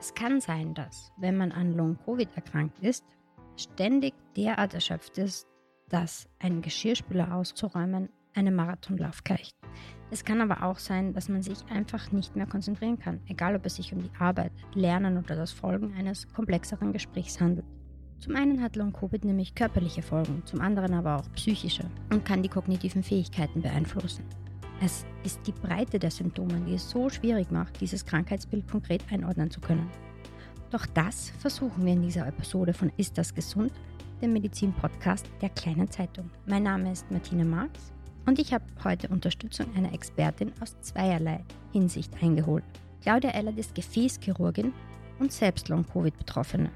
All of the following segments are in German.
Es kann sein, dass, wenn man an Long-Covid erkrankt ist, ständig derart erschöpft ist, dass ein Geschirrspüler auszuräumen einem Marathonlauf gleicht. Es kann aber auch sein, dass man sich einfach nicht mehr konzentrieren kann, egal ob es sich um die Arbeit, Lernen oder das Folgen eines komplexeren Gesprächs handelt. Zum einen hat Long-Covid nämlich körperliche Folgen, zum anderen aber auch psychische und kann die kognitiven Fähigkeiten beeinflussen. Es ist die Breite der Symptome, die es so schwierig macht, dieses Krankheitsbild konkret einordnen zu können. Doch das versuchen wir in dieser Episode von Ist das gesund? dem Medizin-Podcast der kleinen Zeitung. Mein Name ist Martina Marx und ich habe heute Unterstützung einer Expertin aus zweierlei Hinsicht eingeholt. Claudia Ellert ist Gefäßchirurgin und selbst Long-Covid-Betroffene.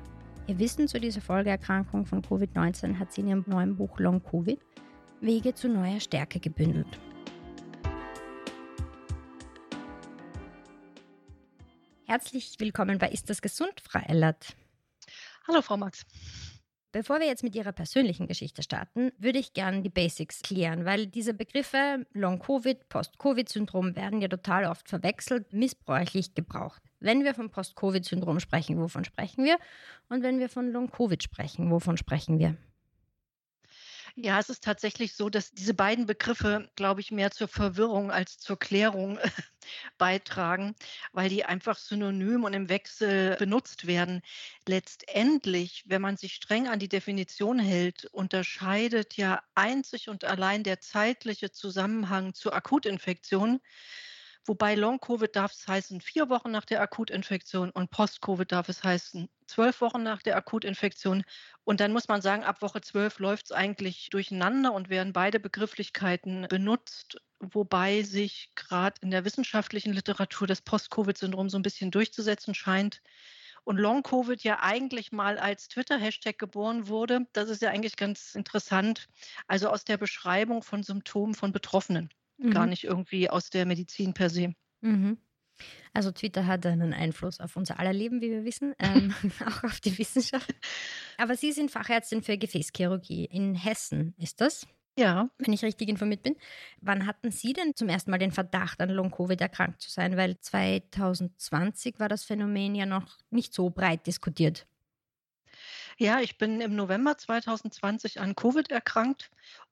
Ihr Wissen zu dieser Folgeerkrankung von Covid-19 hat sie in ihrem neuen Buch Long Covid Wege zu neuer Stärke gebündelt. Herzlich willkommen bei Ist das gesund, Frau Ellert? Hallo, Frau Max. Bevor wir jetzt mit Ihrer persönlichen Geschichte starten, würde ich gerne die Basics klären, weil diese Begriffe Long-Covid, Post-Covid-Syndrom werden ja total oft verwechselt, missbräuchlich gebraucht. Wenn wir vom Post-Covid-Syndrom sprechen, wovon sprechen wir? Und wenn wir von Long-Covid sprechen, wovon sprechen wir? Ja, es ist tatsächlich so, dass diese beiden Begriffe, glaube ich, mehr zur Verwirrung als zur Klärung beitragen, weil die einfach synonym und im Wechsel benutzt werden. Letztendlich, wenn man sich streng an die Definition hält, unterscheidet ja einzig und allein der zeitliche Zusammenhang zur Akutinfektion Wobei Long-Covid darf es heißen vier Wochen nach der Akutinfektion und Post-Covid darf es heißen zwölf Wochen nach der Akutinfektion. Und dann muss man sagen, ab Woche zwölf läuft es eigentlich durcheinander und werden beide Begrifflichkeiten benutzt, wobei sich gerade in der wissenschaftlichen Literatur das Post-Covid-Syndrom so ein bisschen durchzusetzen scheint. Und Long-Covid ja eigentlich mal als Twitter-Hashtag geboren wurde. Das ist ja eigentlich ganz interessant. Also aus der Beschreibung von Symptomen von Betroffenen mhm. gar nicht irgendwie aus der Medizin per se. Mhm. Also Twitter hat einen Einfluss auf unser aller Leben, wie wir wissen, ähm, auch auf die Wissenschaft. Aber Sie sind Fachärztin für Gefäßchirurgie in Hessen, ist das? Ja. Wenn ich richtig informiert bin. Wann hatten Sie denn zum ersten Mal den Verdacht, an Long-Covid erkrankt zu sein? Weil 2020 war das Phänomen ja noch nicht so breit diskutiert. Ja, ich bin im November 2020 an Covid erkrankt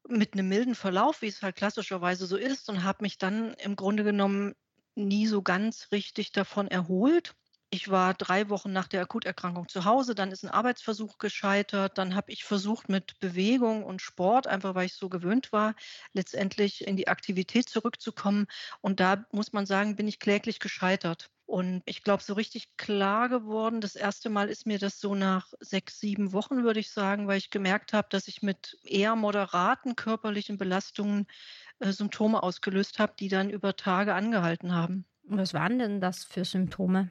mit einem milden Verlauf, wie es halt klassischerweise so ist, und habe mich dann im Grunde genommen nie so ganz richtig davon erholt. Ich war drei Wochen nach der Akuterkrankung zu Hause, dann ist ein Arbeitsversuch gescheitert, dann habe ich versucht mit Bewegung und Sport, einfach weil ich so gewöhnt war, letztendlich in die Aktivität zurückzukommen. Und da muss man sagen, bin ich kläglich gescheitert. Und ich glaube, so richtig klar geworden, das erste Mal ist mir das so nach sechs, sieben Wochen, würde ich sagen, weil ich gemerkt habe, dass ich mit eher moderaten körperlichen Belastungen äh, Symptome ausgelöst habe, die dann über Tage angehalten haben. Was waren denn das für Symptome?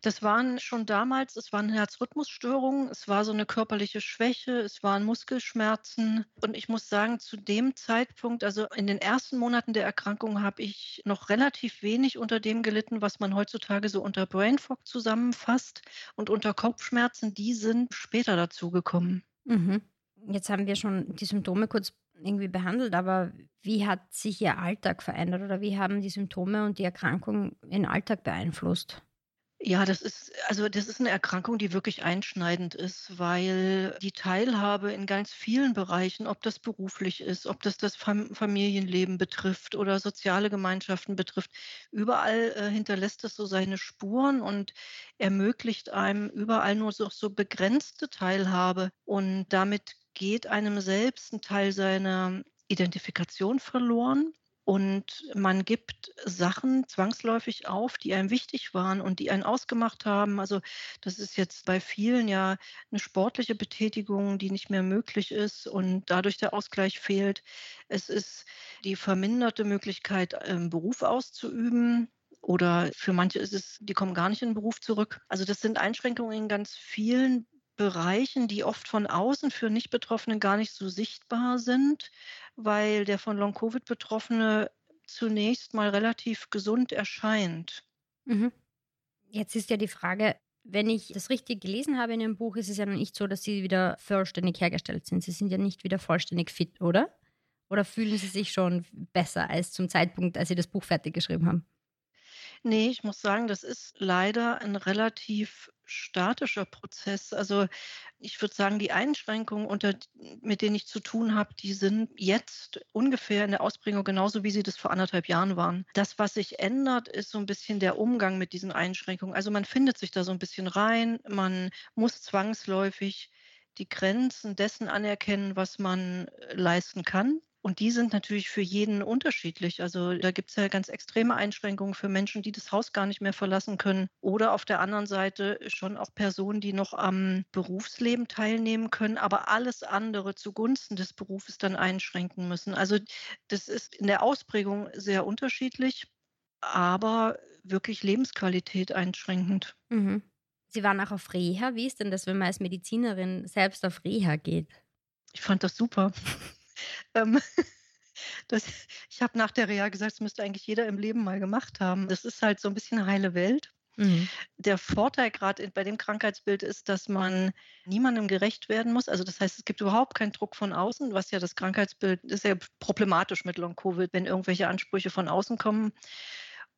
Das waren schon damals, es waren Herzrhythmusstörungen, es war so eine körperliche Schwäche, es waren Muskelschmerzen. Und ich muss sagen, zu dem Zeitpunkt, also in den ersten Monaten der Erkrankung, habe ich noch relativ wenig unter dem gelitten, was man heutzutage so unter Brain Fog zusammenfasst. Und unter Kopfschmerzen, die sind später dazugekommen. Mhm. Jetzt haben wir schon die Symptome kurz irgendwie behandelt, aber wie hat sich Ihr Alltag verändert oder wie haben die Symptome und die Erkrankung Ihren Alltag beeinflusst? Ja, das ist, also das ist eine Erkrankung, die wirklich einschneidend ist, weil die Teilhabe in ganz vielen Bereichen, ob das beruflich ist, ob das das Familienleben betrifft oder soziale Gemeinschaften betrifft, überall äh, hinterlässt es so seine Spuren und ermöglicht einem überall nur so, so begrenzte Teilhabe. Und damit geht einem selbst ein Teil seiner Identifikation verloren Und man gibt Sachen zwangsläufig auf, die einem wichtig waren und die einen ausgemacht haben. Also das ist jetzt bei vielen ja eine sportliche Betätigung, die nicht mehr möglich ist und dadurch der Ausgleich fehlt. Es ist die verminderte Möglichkeit, einen Beruf auszuüben. Oder für manche ist es, die kommen gar nicht in den Beruf zurück. Also das sind Einschränkungen in ganz vielen Bereichen, die oft von außen für Nicht-Betroffene gar nicht so sichtbar sind, weil der von Long-Covid Betroffene zunächst mal relativ gesund erscheint. Mhm. Jetzt ist ja die Frage, wenn ich das richtig gelesen habe in Ihrem Buch, ist es ja noch nicht so, dass Sie wieder vollständig hergestellt sind. Sie sind ja nicht wieder vollständig fit, oder? Oder fühlen Sie sich schon besser als zum Zeitpunkt, als Sie das Buch fertig geschrieben haben? Nee, ich muss sagen, das ist leider ein relativ statischer Prozess. Also ich würde sagen, die Einschränkungen, unter, mit denen ich zu tun habe, die sind jetzt ungefähr in der Ausbringung genauso, wie sie das vor anderthalb Jahren waren. Das, was sich ändert, ist so ein bisschen der Umgang mit diesen Einschränkungen. Also man findet sich da so ein bisschen rein, man muss zwangsläufig die Grenzen dessen anerkennen, was man leisten kann. Und die sind natürlich für jeden unterschiedlich. Also da gibt es ja ganz extreme Einschränkungen für Menschen, die das Haus gar nicht mehr verlassen können. Oder auf der anderen Seite schon auch Personen, die noch am Berufsleben teilnehmen können, aber alles andere zugunsten des Berufes dann einschränken müssen. Also das ist in der Ausprägung sehr unterschiedlich, aber wirklich Lebensqualität einschränkend. Mhm. Sie waren auch auf Reha. Wie ist denn das, wenn man als Medizinerin selbst auf Reha geht? Ich fand das super. Ähm, das, ich habe nach der Reha gesagt, das müsste eigentlich jeder im Leben mal gemacht haben. Das ist halt so ein bisschen heile Welt. Mhm. Der Vorteil gerade bei dem Krankheitsbild ist, dass man niemandem gerecht werden muss. Also das heißt, es gibt überhaupt keinen Druck von außen, was ja das Krankheitsbild ist ja problematisch mit Long-Covid, wenn irgendwelche Ansprüche von außen kommen.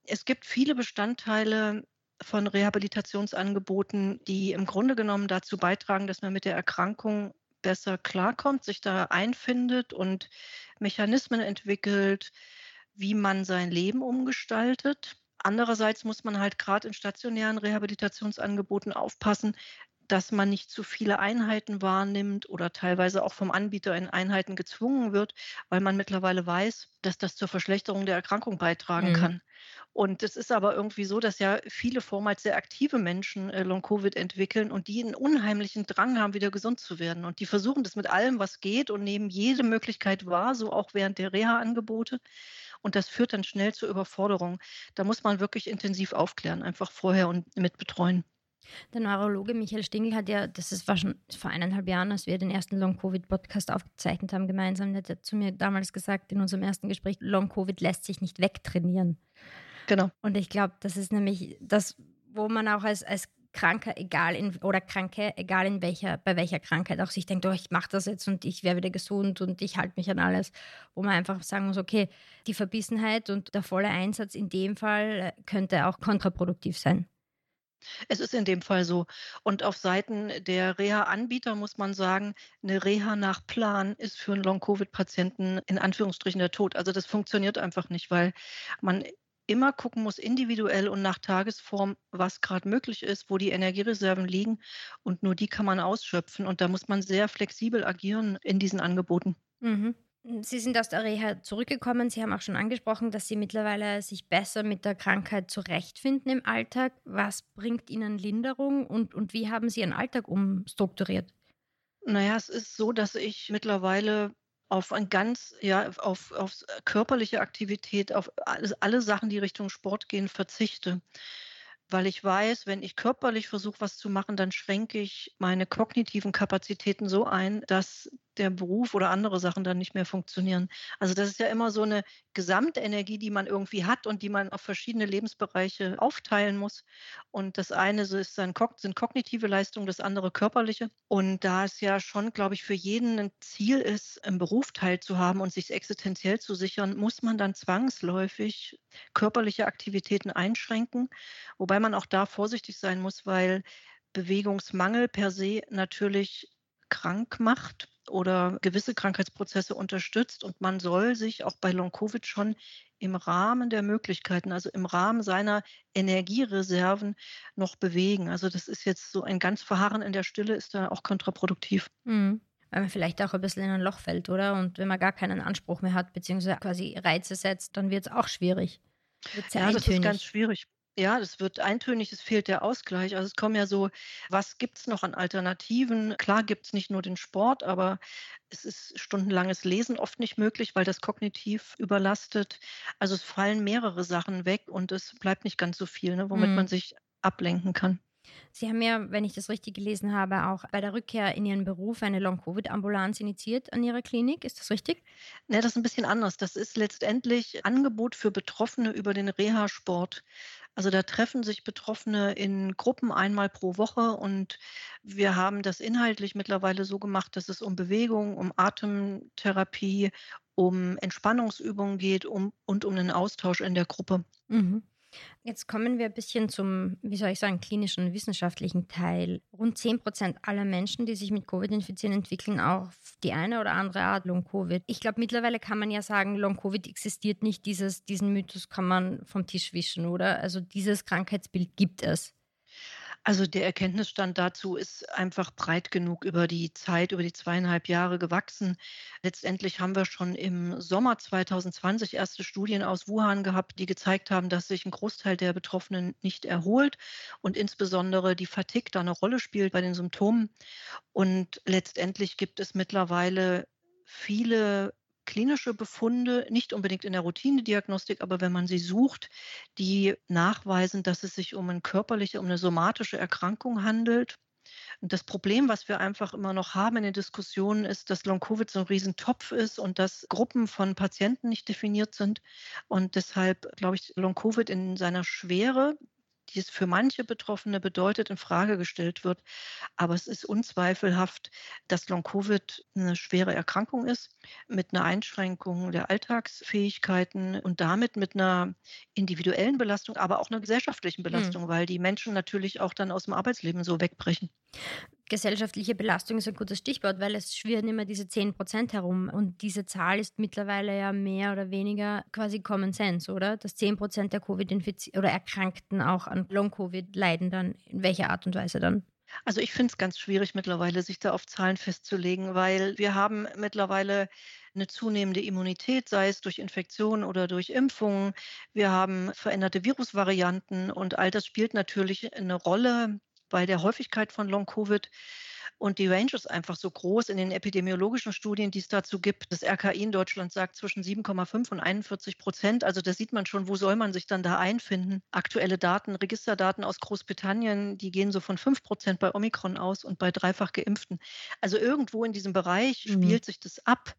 Es gibt viele Bestandteile von Rehabilitationsangeboten, die im Grunde genommen dazu beitragen, dass man mit der Erkrankung besser klarkommt, sich da einfindet und Mechanismen entwickelt, wie man sein Leben umgestaltet. Andererseits muss man halt gerade in stationären Rehabilitationsangeboten aufpassen, dass man nicht zu viele Einheiten wahrnimmt oder teilweise auch vom Anbieter in Einheiten gezwungen wird, weil man mittlerweile weiß, dass das zur Verschlechterung der Erkrankung beitragen mhm. kann. Und es ist aber irgendwie so, dass ja viele vormals sehr aktive Menschen äh, Long-Covid entwickeln und die einen unheimlichen Drang haben, wieder gesund zu werden. Und die versuchen das mit allem, was geht und nehmen jede Möglichkeit wahr, so auch während der Reha-Angebote. Und das führt dann schnell zur Überforderung. Da muss man wirklich intensiv aufklären, einfach vorher und mit betreuen. Der Neurologe Michael Stingl hat ja, das war schon vor eineinhalb Jahren, als wir den ersten Long-Covid-Podcast aufgezeichnet haben, gemeinsam, der hat zu mir damals gesagt in unserem ersten Gespräch, Long-Covid lässt sich nicht wegtrainieren. Genau. Und ich glaube, das ist nämlich das, wo man auch als, als Kranker, egal in, oder Kranke, egal in welcher, bei welcher Krankheit auch sich denkt, oh, ich mache das jetzt und ich werde wieder gesund und ich halte mich an alles, wo man einfach sagen muss, okay, die Verbissenheit und der volle Einsatz in dem Fall könnte auch kontraproduktiv sein. Es ist in dem Fall so. Und auf Seiten der Reha-Anbieter muss man sagen, eine Reha nach Plan ist für einen Long-Covid-Patienten in Anführungsstrichen der Tod. Also das funktioniert einfach nicht, weil man immer gucken muss, individuell und nach Tagesform, was gerade möglich ist, wo die Energiereserven liegen. Und nur die kann man ausschöpfen. Und da muss man sehr flexibel agieren in diesen Angeboten. Mhm. Sie sind aus der Reha zurückgekommen. Sie haben auch schon angesprochen, dass Sie mittlerweile sich besser mit der Krankheit zurechtfinden im Alltag. Was bringt Ihnen Linderung und, und wie haben Sie Ihren Alltag umstrukturiert? Naja, es ist so, dass ich mittlerweile auf ein ganz, ja, auf, auf körperliche Aktivität, auf alles, alle Sachen, die Richtung Sport gehen, verzichte. Weil ich weiß, wenn ich körperlich versuche, was zu machen, dann schränke ich meine kognitiven Kapazitäten so ein, dass der Beruf oder andere Sachen dann nicht mehr funktionieren. Also das ist ja immer so eine Gesamtenergie, die man irgendwie hat und die man auf verschiedene Lebensbereiche aufteilen muss. Und das eine ist dann, sind kognitive Leistungen, das andere körperliche. Und da es ja schon, glaube ich, für jeden ein Ziel ist, im Beruf teilzuhaben und sich existenziell zu sichern, muss man dann zwangsläufig körperliche Aktivitäten einschränken. Wobei man auch da vorsichtig sein muss, weil Bewegungsmangel per se natürlich krank macht oder gewisse Krankheitsprozesse unterstützt. Und man soll sich auch bei Long-Covid schon im Rahmen der Möglichkeiten, also im Rahmen seiner Energiereserven noch bewegen. Also das ist jetzt so ein ganz Verharren in der Stille, ist da auch kontraproduktiv. Mhm. weil man vielleicht auch ein bisschen in ein Loch fällt, oder? Und wenn man gar keinen Anspruch mehr hat, beziehungsweise quasi Reize setzt, dann wird es auch schwierig. Wird's ja, ja das ist ganz schwierig. Ja, das wird eintönig, es fehlt der Ausgleich. Also es kommen ja so, was gibt es noch an Alternativen? Klar gibt es nicht nur den Sport, aber es ist stundenlanges Lesen oft nicht möglich, weil das kognitiv überlastet. Also es fallen mehrere Sachen weg und es bleibt nicht ganz so viel, ne, womit mhm. man sich ablenken kann. Sie haben ja, wenn ich das richtig gelesen habe, auch bei der Rückkehr in Ihren Beruf eine Long-Covid-Ambulanz initiiert an Ihrer Klinik. Ist das richtig? Ne, das ist ein bisschen anders. Das ist letztendlich Angebot für Betroffene über den Reha-Sport. Also da treffen sich Betroffene in Gruppen einmal pro Woche und wir haben das inhaltlich mittlerweile so gemacht, dass es um Bewegung, um Atemtherapie, um Entspannungsübungen geht um, und um einen Austausch in der Gruppe. Mhm. Jetzt kommen wir ein bisschen zum, wie soll ich sagen, klinischen, wissenschaftlichen Teil. Rund 10 Prozent aller Menschen, die sich mit Covid infizieren, entwickeln auch die eine oder andere Art Long-Covid. Ich glaube, mittlerweile kann man ja sagen, Long-Covid existiert nicht. Dieses, diesen Mythos kann man vom Tisch wischen, oder? Also dieses Krankheitsbild gibt es. Also der Erkenntnisstand dazu ist einfach breit genug über die Zeit, über die zweieinhalb Jahre gewachsen. Letztendlich haben wir schon im Sommer 2020 erste Studien aus Wuhan gehabt, die gezeigt haben, dass sich ein Großteil der Betroffenen nicht erholt und insbesondere die Fatigue da eine Rolle spielt bei den Symptomen. Und letztendlich gibt es mittlerweile viele klinische Befunde, nicht unbedingt in der Routinediagnostik, aber wenn man sie sucht, die nachweisen, dass es sich um eine körperliche, um eine somatische Erkrankung handelt. Und das Problem, was wir einfach immer noch haben in den Diskussionen, ist, dass Long-Covid so ein Riesentopf ist und dass Gruppen von Patienten nicht definiert sind. Und deshalb, glaube ich, Long-Covid in seiner Schwere, die es für manche Betroffene bedeutet, in Frage gestellt wird. Aber es ist unzweifelhaft, dass Long-Covid eine schwere Erkrankung ist, mit einer Einschränkung der Alltagsfähigkeiten und damit mit einer individuellen Belastung, aber auch einer gesellschaftlichen hm. Belastung, mhm. weil die Menschen natürlich auch dann aus dem Arbeitsleben so wegbrechen. Gesellschaftliche Belastung ist ein gutes Stichwort, weil es schwirren immer diese 10 Prozent herum. Und diese Zahl ist mittlerweile ja mehr oder weniger quasi Common Sense, oder? Dass 10 Prozent der Covid-Infizierten oder Erkrankten auch an Long-Covid leiden dann. In welcher Art und Weise dann? Also ich finde es ganz schwierig mittlerweile, sich da auf Zahlen festzulegen, weil wir haben mittlerweile eine zunehmende Immunität, sei es durch Infektionen oder durch Impfungen. Wir haben veränderte Virusvarianten und all das spielt natürlich eine Rolle bei der Häufigkeit von Long-Covid. Und die Range ist einfach so groß in den epidemiologischen Studien, die es dazu gibt. Das RKI in Deutschland sagt zwischen 7,5 und 41 Prozent. Also da sieht man schon, wo soll man sich dann da einfinden. Aktuelle Daten, Registerdaten aus Großbritannien, die gehen so von 5 Prozent bei Omikron aus und bei dreifach geimpften. Also irgendwo in diesem Bereich mhm. spielt sich das ab.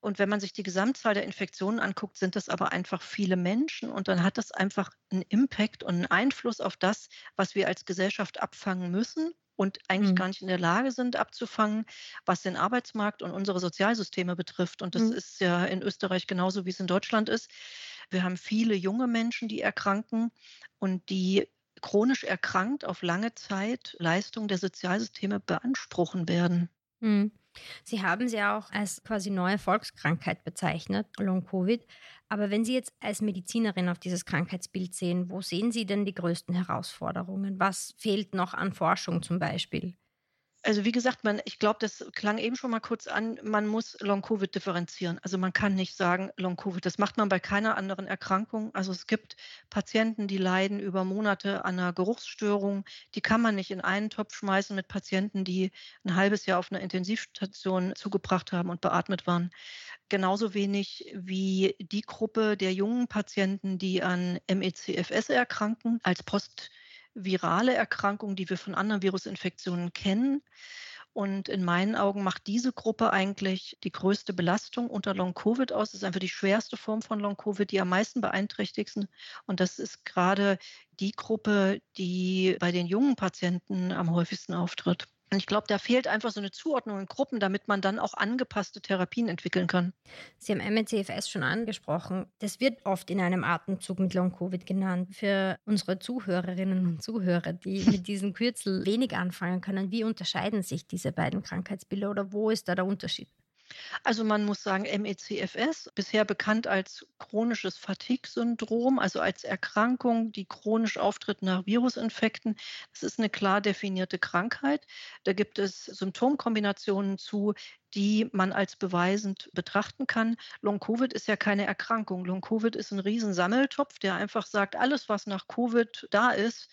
Und wenn man sich die Gesamtzahl der Infektionen anguckt, sind das aber einfach viele Menschen und dann hat das einfach einen Impact und einen Einfluss auf das, was wir als Gesellschaft abfangen müssen und eigentlich mhm. gar nicht in der Lage sind abzufangen, was den Arbeitsmarkt und unsere Sozialsysteme betrifft. Und das mhm. ist ja in Österreich genauso, wie es in Deutschland ist. Wir haben viele junge Menschen, die erkranken und die chronisch erkrankt auf lange Zeit Leistungen der Sozialsysteme beanspruchen werden. Mhm. Sie haben sie auch als quasi neue Volkskrankheit bezeichnet, Long-Covid. Aber wenn Sie jetzt als Medizinerin auf dieses Krankheitsbild sehen, wo sehen Sie denn die größten Herausforderungen? Was fehlt noch an Forschung zum Beispiel? Also wie gesagt, man, ich glaube, das klang eben schon mal kurz an, man muss Long-Covid differenzieren. Also man kann nicht sagen Long-Covid. Das macht man bei keiner anderen Erkrankung. Also es gibt Patienten, die leiden über Monate an einer Geruchsstörung. Die kann man nicht in einen Topf schmeißen mit Patienten, die ein halbes Jahr auf einer Intensivstation zugebracht haben und beatmet waren. Genauso wenig wie die Gruppe der jungen Patienten, die an MECFS erkranken, als Post- virale Erkrankung, die wir von anderen Virusinfektionen kennen. Und in meinen Augen macht diese Gruppe eigentlich die größte Belastung unter Long-Covid aus. Das ist einfach die schwerste Form von Long-Covid, die am meisten beeinträchtigsten. Und das ist gerade die Gruppe, die bei den jungen Patienten am häufigsten auftritt. Und ich glaube, da fehlt einfach so eine Zuordnung in Gruppen, damit man dann auch angepasste Therapien entwickeln kann. Sie haben MCFS schon angesprochen. Das wird oft in einem Atemzug mit Long-Covid genannt. Für unsere Zuhörerinnen und Zuhörer, die mit diesem Kürzel wenig anfangen können, wie unterscheiden sich diese beiden Krankheitsbilder oder wo ist da der Unterschied? Also man muss sagen, MECFS, bisher bekannt als chronisches Fatigue-Syndrom, also als Erkrankung, die chronisch auftritt nach Virusinfekten. Das ist eine klar definierte Krankheit. Da gibt es Symptomkombinationen zu, die man als beweisend betrachten kann. Long-Covid ist ja keine Erkrankung. Long-Covid ist ein Riesensammeltopf, der einfach sagt, alles, was nach Covid da ist,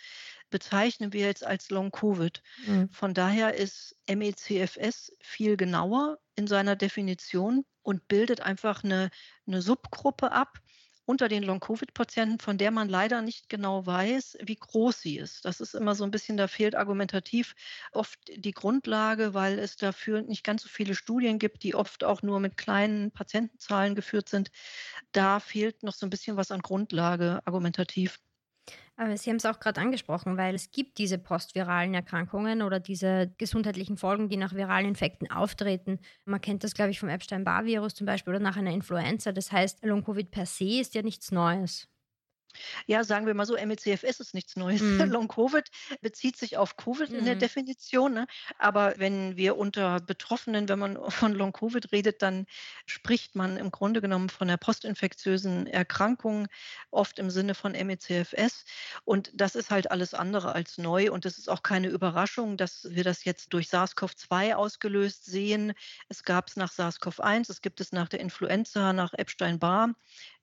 bezeichnen wir jetzt als Long-Covid. Mhm. Von daher ist MECFS viel genauer in seiner Definition und bildet einfach eine, eine Subgruppe ab unter den Long-Covid-Patienten, von der man leider nicht genau weiß, wie groß sie ist. Das ist immer so ein bisschen, da fehlt argumentativ oft die Grundlage, weil es dafür nicht ganz so viele Studien gibt, die oft auch nur mit kleinen Patientenzahlen geführt sind. Da fehlt noch so ein bisschen was an Grundlage argumentativ. Aber Sie haben es auch gerade angesprochen, weil es gibt diese postviralen Erkrankungen oder diese gesundheitlichen Folgen, die nach viralen Infekten auftreten. Man kennt das, glaube ich, vom Epstein-Barr-Virus zum Beispiel oder nach einer Influenza. Das heißt, Long-Covid per se ist ja nichts Neues. Ja, sagen wir mal so, MECFS ist nichts Neues. Mhm. Long-Covid bezieht sich auf Covid mhm. in der mhm. Definition. Ne? Aber wenn wir unter Betroffenen, wenn man von Long-Covid redet, dann spricht man im Grunde genommen von der postinfektiösen Erkrankung, oft im Sinne von MECFS. Und das ist halt alles andere als neu. Und es ist auch keine Überraschung, dass wir das jetzt durch SARS-CoV-2 ausgelöst sehen. Es gab es nach SARS-CoV-1, es gibt es nach der Influenza, nach Epstein-Barr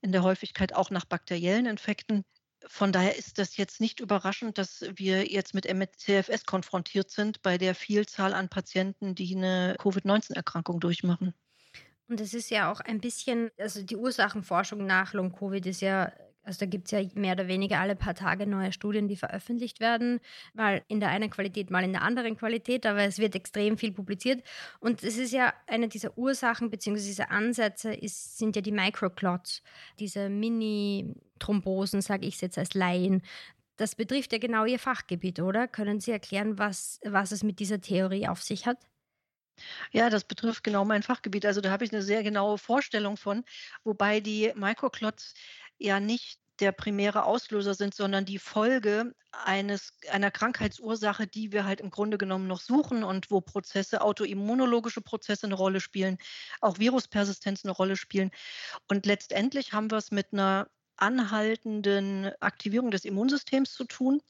in der Häufigkeit auch nach bakteriellen Infekten. Von daher ist das jetzt nicht überraschend, dass wir jetzt mit MCFS konfrontiert sind bei der Vielzahl an Patienten, die eine Covid-19-Erkrankung durchmachen. Und es ist ja auch ein bisschen, also die Ursachenforschung nach Long-Covid ist ja also da gibt es ja mehr oder weniger alle paar Tage neue Studien, die veröffentlicht werden, mal in der einen Qualität, mal in der anderen Qualität, aber es wird extrem viel publiziert. Und es ist ja eine dieser Ursachen bzw. diese Ansätze ist, sind ja die Microclots, diese Mini-Thrombosen, sage ich jetzt als Laien. Das betrifft ja genau Ihr Fachgebiet, oder? Können Sie erklären, was, was es mit dieser Theorie auf sich hat? Ja, das betrifft genau mein Fachgebiet. Also da habe ich eine sehr genaue Vorstellung von, wobei die Microclots ja nicht der primäre Auslöser sind, sondern die Folge eines, einer Krankheitsursache, die wir halt im Grunde genommen noch suchen und wo Prozesse, autoimmunologische Prozesse eine Rolle spielen, auch Viruspersistenz eine Rolle spielen. Und letztendlich haben wir es mit einer anhaltenden Aktivierung des Immunsystems zu tun.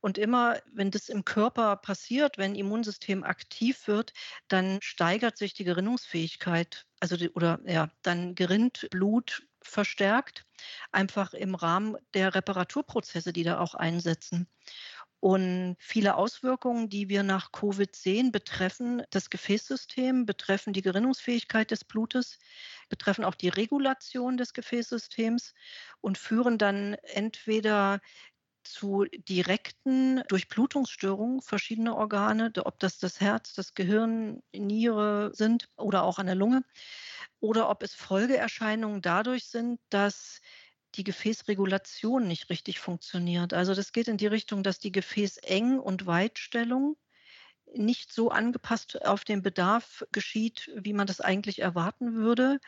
Und immer, wenn das im Körper passiert, wenn Immunsystem aktiv wird, dann steigert sich die Gerinnungsfähigkeit. Also die, oder ja, dann gerinnt Blut verstärkt, einfach im Rahmen der Reparaturprozesse, die da auch einsetzen. Und viele Auswirkungen, die wir nach Covid sehen, betreffen das Gefäßsystem, betreffen die Gerinnungsfähigkeit des Blutes, betreffen auch die Regulation des Gefäßsystems und führen dann entweder zu direkten Durchblutungsstörungen verschiedener Organe, ob das das Herz, das Gehirn, Niere sind oder auch an der Lunge, oder ob es Folgeerscheinungen dadurch sind, dass die Gefäßregulation nicht richtig funktioniert. Also das geht in die Richtung, dass die Gefäßeng- und Weitstellung nicht so angepasst auf den Bedarf geschieht, wie man das eigentlich erwarten würde.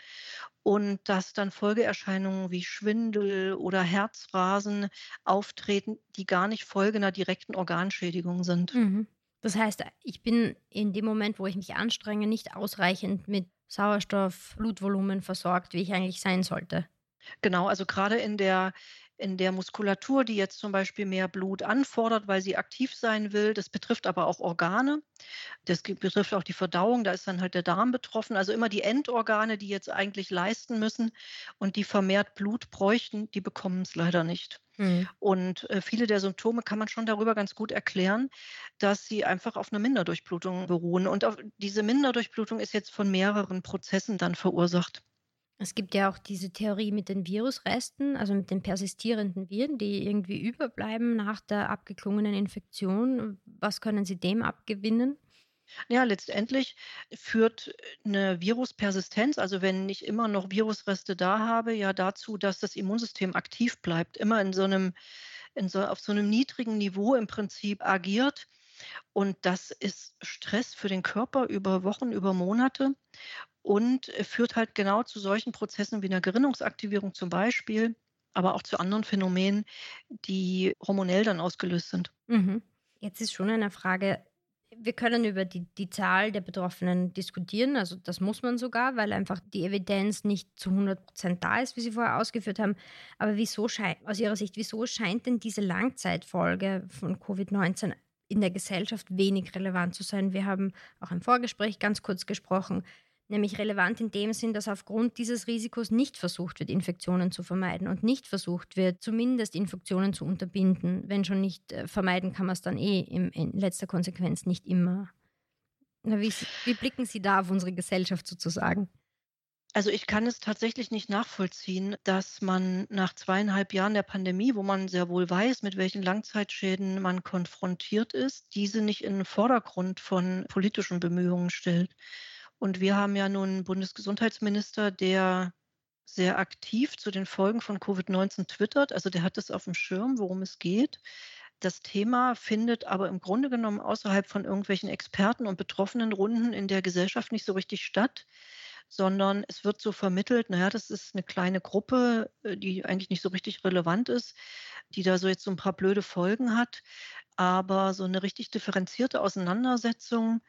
Und dass dann Folgeerscheinungen wie Schwindel oder Herzrasen auftreten, die gar nicht Folge einer direkten Organschädigung sind. Mhm. Das heißt, ich bin in dem Moment, wo ich mich anstrenge, nicht ausreichend mit Sauerstoff, Blutvolumen versorgt, wie ich eigentlich sein sollte. Genau, also gerade in der in der Muskulatur, die jetzt zum Beispiel mehr Blut anfordert, weil sie aktiv sein will. Das betrifft aber auch Organe. Das betrifft auch die Verdauung. Da ist dann halt der Darm betroffen. Also immer die Endorgane, die jetzt eigentlich leisten müssen und die vermehrt Blut bräuchten, die bekommen es leider nicht. Mhm. Und äh, viele der Symptome kann man schon darüber ganz gut erklären, dass sie einfach auf einer Minderdurchblutung beruhen. Und diese Minderdurchblutung ist jetzt von mehreren Prozessen dann verursacht. Es gibt ja auch diese Theorie mit den Virusresten, also mit den persistierenden Viren, die irgendwie überbleiben nach der abgeklungenen Infektion. Was können Sie dem abgewinnen? Ja, letztendlich führt eine Viruspersistenz, also wenn ich immer noch Virusreste da habe, ja dazu, dass das Immunsystem aktiv bleibt, immer in so einem, in so, auf so einem niedrigen Niveau im Prinzip agiert. Und das ist Stress für den Körper über Wochen, über Monate und äh, führt halt genau zu solchen Prozessen wie einer Gerinnungsaktivierung zum Beispiel, aber auch zu anderen Phänomenen, die hormonell dann ausgelöst sind. Mhm. Jetzt ist schon eine Frage, Wir können über die, die Zahl der Betroffenen diskutieren, also das muss man sogar, weil einfach die Evidenz nicht zu 100 Prozent da ist, wie Sie vorher ausgeführt haben. Aber wieso scheint, aus Ihrer Sicht, wieso scheint denn diese Langzeitfolge von Covid-19 in der Gesellschaft wenig relevant zu sein? Wir haben auch im Vorgespräch ganz kurz gesprochen, nämlich relevant in dem Sinn, dass aufgrund dieses Risikos nicht versucht wird, Infektionen zu vermeiden und nicht versucht wird, zumindest Infektionen zu unterbinden. Wenn schon nicht äh, vermeiden, kann man es dann eh in, in letzter Konsequenz nicht immer. Wie, wie blicken Sie da auf unsere Gesellschaft sozusagen? Also ich kann es tatsächlich nicht nachvollziehen, dass man nach zweieinhalb Jahren der Pandemie, wo man sehr wohl weiß, mit welchen Langzeitschäden man konfrontiert ist, diese nicht in den Vordergrund von politischen Bemühungen stellt. Und wir haben ja nun einen Bundesgesundheitsminister, der sehr aktiv zu den Folgen von Covid-19 twittert. Also der hat es auf dem Schirm, worum es geht. Das Thema findet aber im Grunde genommen außerhalb von irgendwelchen Experten und betroffenen Runden in der Gesellschaft nicht so richtig statt, sondern es wird so vermittelt, naja, das ist eine kleine Gruppe, äh, die eigentlich nicht so richtig relevant ist, die da so jetzt so ein paar blöde Folgen hat. Aber so eine richtig differenzierte Auseinandersetzung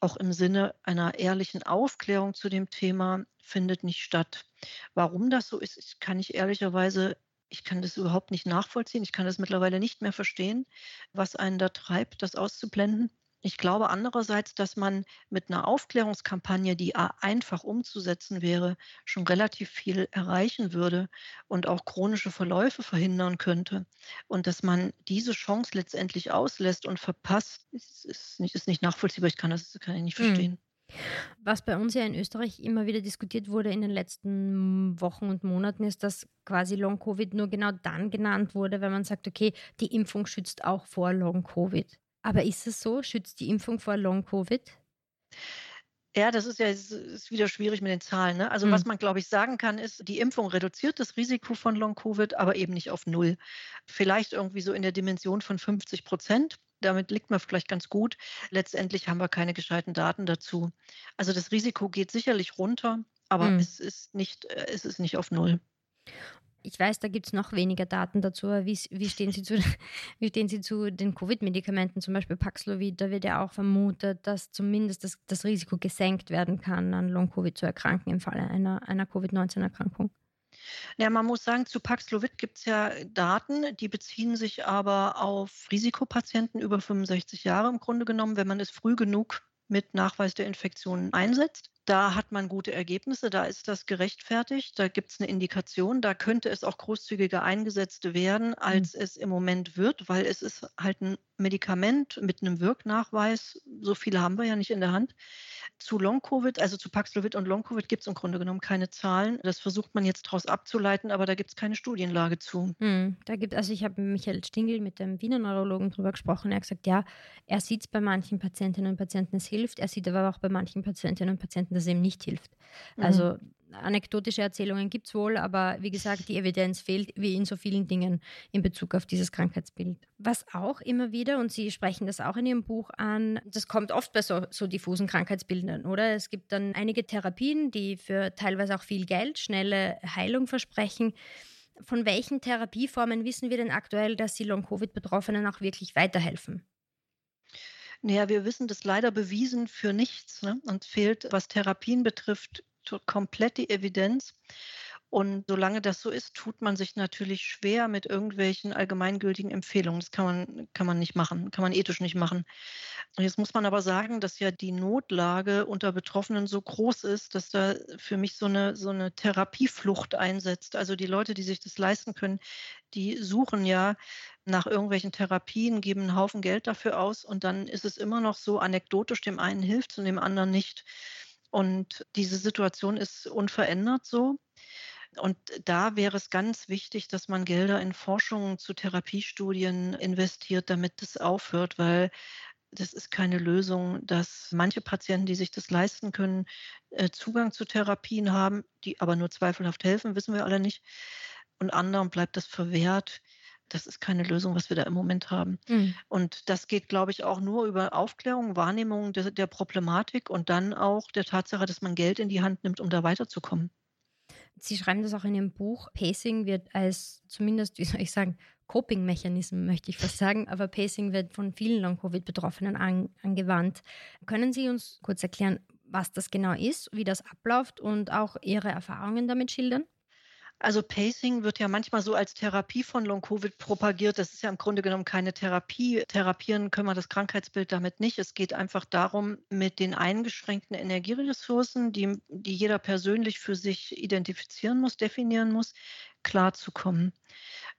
auch im Sinne einer ehrlichen Aufklärung zu dem Thema findet nicht statt. Warum das so ist, kann ich ehrlicherweise, ich kann das überhaupt nicht nachvollziehen. Ich kann das mittlerweile nicht mehr verstehen, was einen da treibt, das auszublenden. Ich glaube andererseits, dass man mit einer Aufklärungskampagne, die einfach umzusetzen wäre, schon relativ viel erreichen würde und auch chronische Verläufe verhindern könnte. Und dass man diese Chance letztendlich auslässt und verpasst, ist, ist, nicht, ist nicht nachvollziehbar. Ich kann das kann ich nicht hm. verstehen. Was bei uns ja in Österreich immer wieder diskutiert wurde in den letzten Wochen und Monaten, ist, dass quasi Long-Covid nur genau dann genannt wurde, wenn man sagt, okay, die Impfung schützt auch vor Long-Covid. Aber ist es so? Schützt die Impfung vor Long-Covid? Ja, das ist ja ist wieder schwierig mit den Zahlen. Ne? Also, mhm. was man, glaube ich, sagen kann, ist, die Impfung reduziert das Risiko von Long-Covid, aber eben nicht auf Null. Vielleicht irgendwie so in der Dimension von 50 Prozent. Damit liegt man vielleicht ganz gut. Letztendlich haben wir keine gescheiten Daten dazu. Also, das Risiko geht sicherlich runter, aber mhm. es, ist nicht, äh, es ist nicht auf Null ich weiß, da gibt es noch weniger Daten dazu. Wie, wie, stehen Sie zu, wie stehen Sie zu den Covid-Medikamenten, zum Beispiel Paxlovid? Da wird ja auch vermutet, dass zumindest das, das Risiko gesenkt werden kann, an Long-Covid zu erkranken im Falle einer, einer Covid-19-Erkrankung. Ja, man muss sagen, zu Paxlovid gibt es ja Daten, die beziehen sich aber auf Risikopatienten über 65 Jahre im Grunde genommen, wenn man es früh genug mit Nachweis der Infektion einsetzt. Da hat man gute Ergebnisse, da ist das gerechtfertigt, da gibt es eine Indikation, da könnte es auch großzügiger eingesetzt werden, mhm. als mhm. es im Moment wird, weil es ist halt ein Medikament mit einem Wirknachweis, so viele haben wir ja nicht in der Hand. Zu Long-Covid, also zu Paxlovid und Long-Covid gibt es im Grunde genommen keine Zahlen. Das versucht man jetzt daraus abzuleiten, aber da gibt es keine Studienlage zu. Hm, da gibt, also ich habe mit Michael Stingel, mit dem Wiener Neurologen, darüber gesprochen. Er hat gesagt, ja, er sieht es bei manchen Patientinnen und Patienten, es hilft. Er sieht aber auch bei manchen Patientinnen und Patienten, dass es ihm nicht hilft. Mhm. Anekdotische Erzählungen gibt es wohl, aber wie gesagt, die Evidenz fehlt, wie in so vielen Dingen in Bezug auf dieses Krankheitsbild. Was auch immer wieder, und Sie sprechen das auch in Ihrem Buch an, das kommt oft bei so, so diffusen Krankheitsbildern, oder? Es gibt dann einige Therapien, die für teilweise auch viel Geld, schnelle Heilung versprechen. Von welchen Therapieformen wissen wir denn aktuell, dass sie Long-Covid-Betroffenen auch wirklich weiterhelfen? Naja, wir wissen das leider bewiesen für nichts. Ne? Und fehlt, was Therapien betrifft, komplett die Evidenz. Und solange das so ist, tut man sich natürlich schwer mit irgendwelchen allgemeingültigen Empfehlungen. Das kann man, kann man nicht machen, kann man ethisch nicht machen. Und jetzt muss man aber sagen, dass ja die Notlage unter Betroffenen so groß ist, dass da für mich so eine, so eine Therapieflucht einsetzt. Also die Leute, die sich das leisten können, die suchen ja nach irgendwelchen Therapien, geben einen Haufen Geld dafür aus und dann ist es immer noch so anekdotisch, dem einen hilft und dem anderen nicht. Und diese Situation ist unverändert so. Und da wäre es ganz wichtig, dass man Gelder in Forschung zu Therapiestudien investiert, damit das aufhört, weil das ist keine Lösung, dass manche Patienten, die sich das leisten können, äh, Zugang zu Therapien haben, die aber nur zweifelhaft helfen, wissen wir alle nicht. Und anderen bleibt das verwehrt das ist keine Lösung, was wir da im Moment haben. Mhm. Und das geht, glaube ich, auch nur über Aufklärung, Wahrnehmung der, der, Problematik und dann auch der Tatsache, dass man Geld in die Hand nimmt, um da weiterzukommen. Sie schreiben das auch in Ihrem Buch. Pacing wird als zumindest, wie soll ich sagen, Coping-Mechanismen, möchte ich fast sagen, aber Pacing wird von vielen Long-Covid-Betroffenen an, angewandt. Können Sie uns kurz erklären, was das genau ist, wie das abläuft und auch Ihre Erfahrungen damit schildern? Also Pacing wird ja manchmal so als Therapie von Long-Covid propagiert. Das ist ja im Grunde genommen keine Therapie. Therapieren können wir das Krankheitsbild damit nicht. Es geht einfach darum, mit den eingeschränkten Energieressourcen, die, die jeder persönlich für sich identifizieren muss, definieren muss, klarzukommen.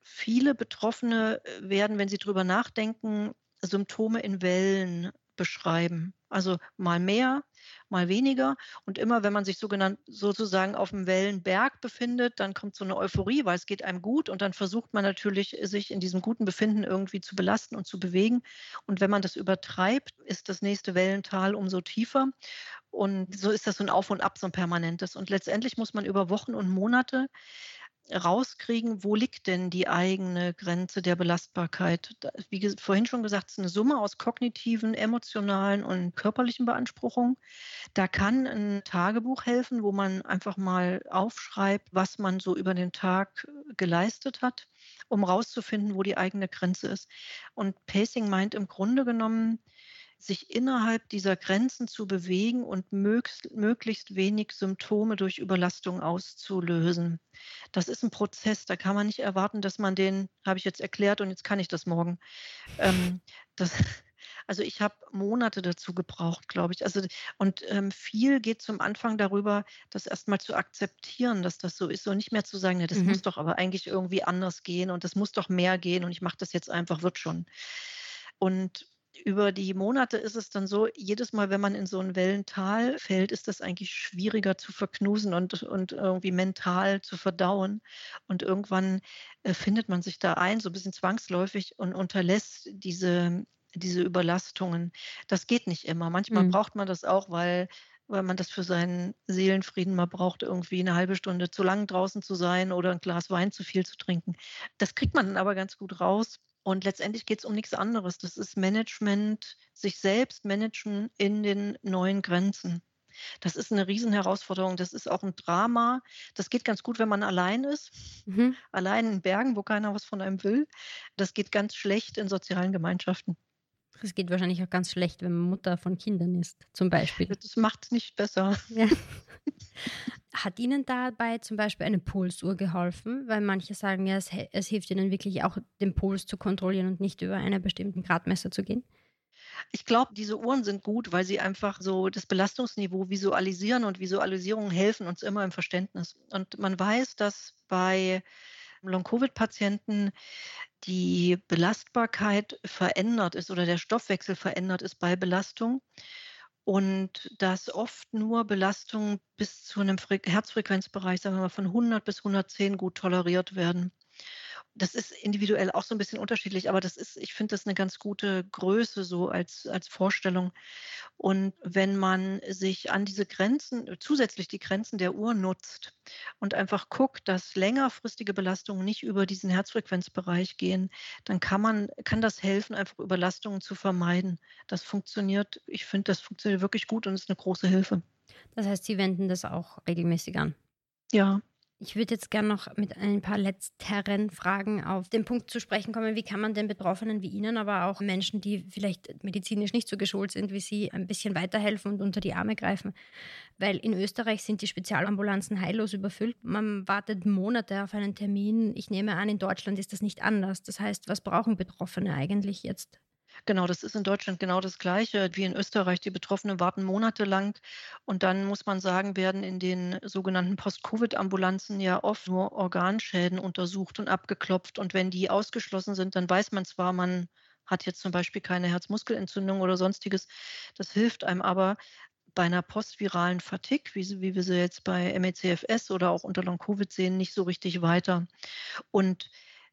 Viele Betroffene werden, wenn sie darüber nachdenken, Symptome in Wellen beschreiben. Also mal mehr, mal weniger. Und immer, wenn man sich sogenannt, sozusagen auf dem Wellenberg befindet, dann kommt so eine Euphorie, weil es geht einem gut. Und dann versucht man natürlich, sich in diesem guten Befinden irgendwie zu belasten und zu bewegen. Und wenn man das übertreibt, ist das nächste Wellental umso tiefer. Und so ist das so ein Auf und Ab, so ein permanentes. Und letztendlich muss man über Wochen und Monate rauskriegen, wo liegt denn die eigene Grenze der Belastbarkeit. Wie vorhin schon gesagt, es ist eine Summe aus kognitiven, emotionalen und körperlichen Beanspruchungen. Da kann ein Tagebuch helfen, wo man einfach mal aufschreibt, was man so über den Tag geleistet hat, um rauszufinden, wo die eigene Grenze ist. Und Pacing meint im Grunde genommen, sich innerhalb dieser Grenzen zu bewegen und möglichst, möglichst wenig Symptome durch Überlastung auszulösen. Das ist ein Prozess, da kann man nicht erwarten, dass man den, habe ich jetzt erklärt und jetzt kann ich das morgen. Ähm, das, also ich habe Monate dazu gebraucht, glaube ich. Also und ähm, viel geht zum Anfang darüber, das erstmal zu akzeptieren, dass das so ist und nicht mehr zu sagen, ja, das mhm. muss doch aber eigentlich irgendwie anders gehen und das muss doch mehr gehen und ich mache das jetzt einfach, wird schon. Und über die Monate ist es dann so, jedes Mal, wenn man in so ein Wellental fällt, ist das eigentlich schwieriger zu verknusen und, und irgendwie mental zu verdauen. Und irgendwann äh, findet man sich da ein, so ein bisschen zwangsläufig und unterlässt diese, diese Überlastungen. Das geht nicht immer. Manchmal mhm. braucht man das auch, weil weil man das für seinen Seelenfrieden mal braucht, irgendwie eine halbe Stunde zu lang draußen zu sein oder ein Glas Wein zu viel zu trinken. Das kriegt man dann aber ganz gut raus. Und letztendlich geht es um nichts anderes. Das ist Management, sich selbst managen in den neuen Grenzen. Das ist eine Riesenherausforderung. Das ist auch ein Drama. Das geht ganz gut, wenn man allein ist. Mhm. Allein in Bergen, wo keiner was von einem will. Das geht ganz schlecht in sozialen Gemeinschaften. Es geht wahrscheinlich auch ganz schlecht, wenn man Mutter von Kindern ist, zum Beispiel. Das macht es nicht besser. Ja. Hat Ihnen dabei zum Beispiel eine Pulsuhr geholfen? Weil manche sagen ja, es, es hilft Ihnen wirklich auch, den Puls zu kontrollieren und nicht über einen bestimmten Gradmesser zu gehen. Ich glaube, diese Uhren sind gut, weil sie einfach so das Belastungsniveau visualisieren und Visualisierungen helfen uns immer im Verständnis. Und man weiß, dass bei Long-Covid-Patienten die Belastbarkeit verändert ist oder der Stoffwechsel verändert ist bei Belastung und dass oft nur Belastungen bis zu einem Herzfrequenzbereich, sagen wir mal von 100 bis 110 gut toleriert werden das ist individuell auch so ein bisschen unterschiedlich, aber das ist, ich finde das eine ganz gute Größe so als, als Vorstellung. Und wenn man sich an diese Grenzen, zusätzlich die Grenzen der Uhr nutzt und einfach guckt, dass längerfristige Belastungen nicht über diesen Herzfrequenzbereich gehen, dann kann man, kann das helfen, einfach Überlastungen zu vermeiden. Das funktioniert, ich finde, das funktioniert wirklich gut und ist eine große Hilfe. Das heißt, Sie wenden das auch regelmäßig an? Ja, ich würde jetzt gerne noch mit ein paar letzteren Fragen auf den Punkt zu sprechen kommen. Wie kann man den Betroffenen wie Ihnen, aber auch Menschen, die vielleicht medizinisch nicht so geschult sind wie Sie, ein bisschen weiterhelfen und unter die Arme greifen? Weil in Österreich sind die Spezialambulanzen heillos überfüllt. Man wartet Monate auf einen Termin. Ich nehme an, in Deutschland ist das nicht anders. Das heißt, was brauchen Betroffene eigentlich jetzt? Genau, das ist in Deutschland genau das Gleiche wie in Österreich. Die Betroffenen warten monatelang und dann muss man sagen, werden in den sogenannten Post-Covid-Ambulanzen ja oft nur Organschäden untersucht und abgeklopft. Und wenn die ausgeschlossen sind, dann weiß man zwar, man hat jetzt zum Beispiel keine Herzmuskelentzündung oder sonstiges. Das hilft einem aber bei einer postviralen Fatigue, wie, wie wir sie jetzt bei MECFS oder auch unter Long-Covid sehen, nicht so richtig weiter. Und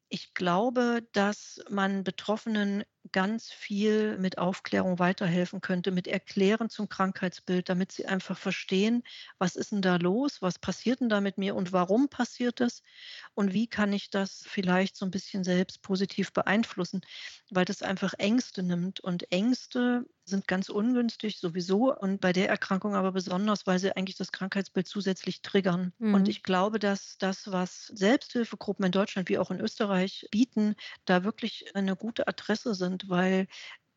ich glaube, dass man Betroffenen ganz viel mit Aufklärung weiterhelfen könnte, mit Erklären zum Krankheitsbild, damit sie einfach verstehen, was ist denn da los, was passiert denn da mit mir und warum passiert es und wie kann ich das vielleicht so ein bisschen selbst positiv beeinflussen, weil das einfach Ängste nimmt. Und Ängste sind ganz ungünstig sowieso und bei der Erkrankung aber besonders, weil sie eigentlich das Krankheitsbild zusätzlich triggern. Mhm. Und ich glaube, dass das, was Selbsthilfegruppen in Deutschland wie auch in Österreich bieten, da wirklich eine gute Adresse sind, weil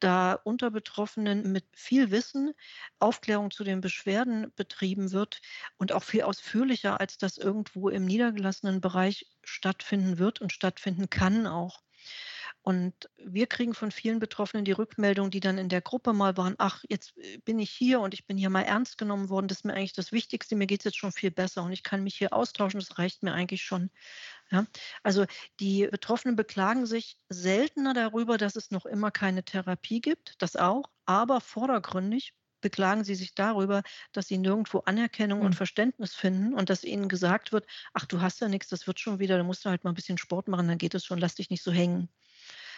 da unter Betroffenen mit viel Wissen Aufklärung zu den Beschwerden betrieben wird und auch viel ausführlicher, als das irgendwo im niedergelassenen Bereich stattfinden wird und stattfinden kann auch. Und wir kriegen von vielen Betroffenen die Rückmeldung, die dann in der Gruppe mal waren, ach, jetzt äh, bin ich hier und ich bin hier mal ernst genommen worden, das ist mir eigentlich das Wichtigste, mir geht es jetzt schon viel besser und ich kann mich hier austauschen, das reicht mir eigentlich schon. Ja? Also die Betroffenen beklagen sich seltener darüber, dass es noch immer keine Therapie gibt, das auch, aber vordergründig beklagen sie sich darüber, dass sie nirgendwo Anerkennung mhm. und hm. Verständnis finden und dass ihnen gesagt wird, ach, du hast ja nichts, das wird schon wieder, da musst du halt mal ein bisschen Sport machen, dann geht es schon, lass dich nicht so hängen.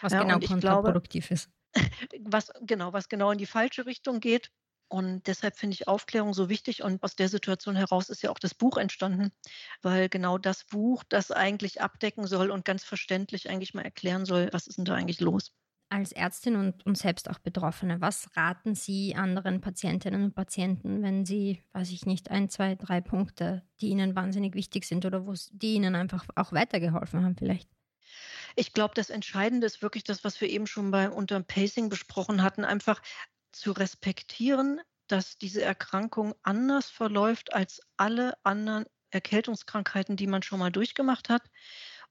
Was ja, genau kontraproduktiv ist. Was genau, was genau in die falsche Richtung geht. Und deshalb finde ich Aufklärung so wichtig. Und aus der Situation heraus ist ja auch das Buch entstanden, weil genau das Buch das eigentlich abdecken soll und ganz verständlich eigentlich mal erklären soll, was ist denn da eigentlich los. Als Ärztin und, und selbst auch Betroffene, was raten Sie anderen Patientinnen und Patienten, wenn Sie, weiß ich nicht, ein, zwei, drei Punkte, die Ihnen wahnsinnig wichtig sind oder wo die Ihnen einfach auch weitergeholfen haben vielleicht? Ich glaube, das Entscheidende ist wirklich das, was wir eben schon bei unter Pacing besprochen hatten, einfach zu respektieren, dass diese Erkrankung anders verläuft als alle anderen Erkältungskrankheiten, die man schon mal durchgemacht hat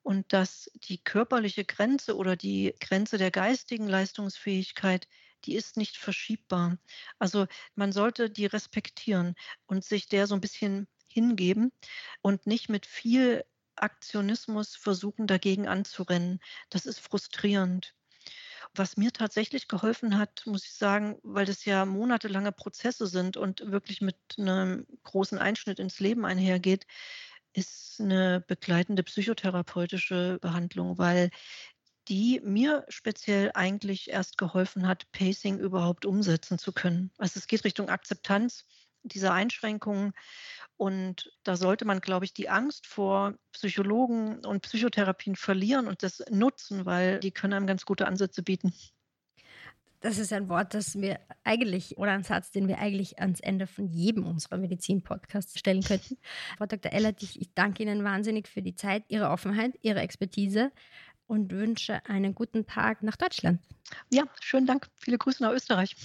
und dass die körperliche Grenze oder die Grenze der geistigen Leistungsfähigkeit, die ist nicht verschiebbar. Also man sollte die respektieren und sich der so ein bisschen hingeben und nicht mit viel Aktionismus versuchen, dagegen anzurennen. Das ist frustrierend. Was mir tatsächlich geholfen hat, muss ich sagen, weil das ja monatelange Prozesse sind und wirklich mit einem großen Einschnitt ins Leben einhergeht, ist eine begleitende psychotherapeutische Behandlung, weil die mir speziell eigentlich erst geholfen hat, Pacing überhaupt umsetzen zu können. Also es geht Richtung Akzeptanz dieser Einschränkungen und da sollte man, glaube ich, die Angst vor Psychologen und Psychotherapien verlieren und das nutzen, weil die können einem ganz gute Ansätze bieten. Das ist ein Wort, das wir eigentlich, oder ein Satz, den wir eigentlich ans Ende von jedem unserer Medizin-Podcasts stellen könnten. Frau Dr. Ellert, ich, ich danke Ihnen wahnsinnig für die Zeit, Ihre Offenheit, Ihre Expertise und wünsche einen guten Tag nach Deutschland. Ja, schönen Dank. Viele Grüße nach Österreich.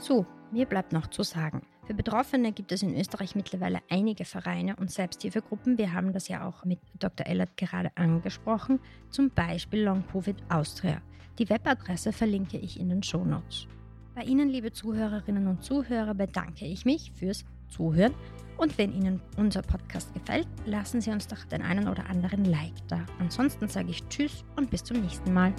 So, mir bleibt noch zu sagen. Für Betroffene gibt es in Österreich mittlerweile einige Vereine und Selbsthilfegruppen. Wir haben das ja auch mit Dr. Ellert gerade angesprochen, zum Beispiel Long Covid Austria. Die Webadresse verlinke ich in den Show Notes. Bei Ihnen, liebe Zuhörerinnen und Zuhörer, bedanke ich mich fürs Zuhören. Und wenn Ihnen unser Podcast gefällt, lassen Sie uns doch den einen oder anderen Like da. Ansonsten sage ich Tschüss und bis zum nächsten Mal.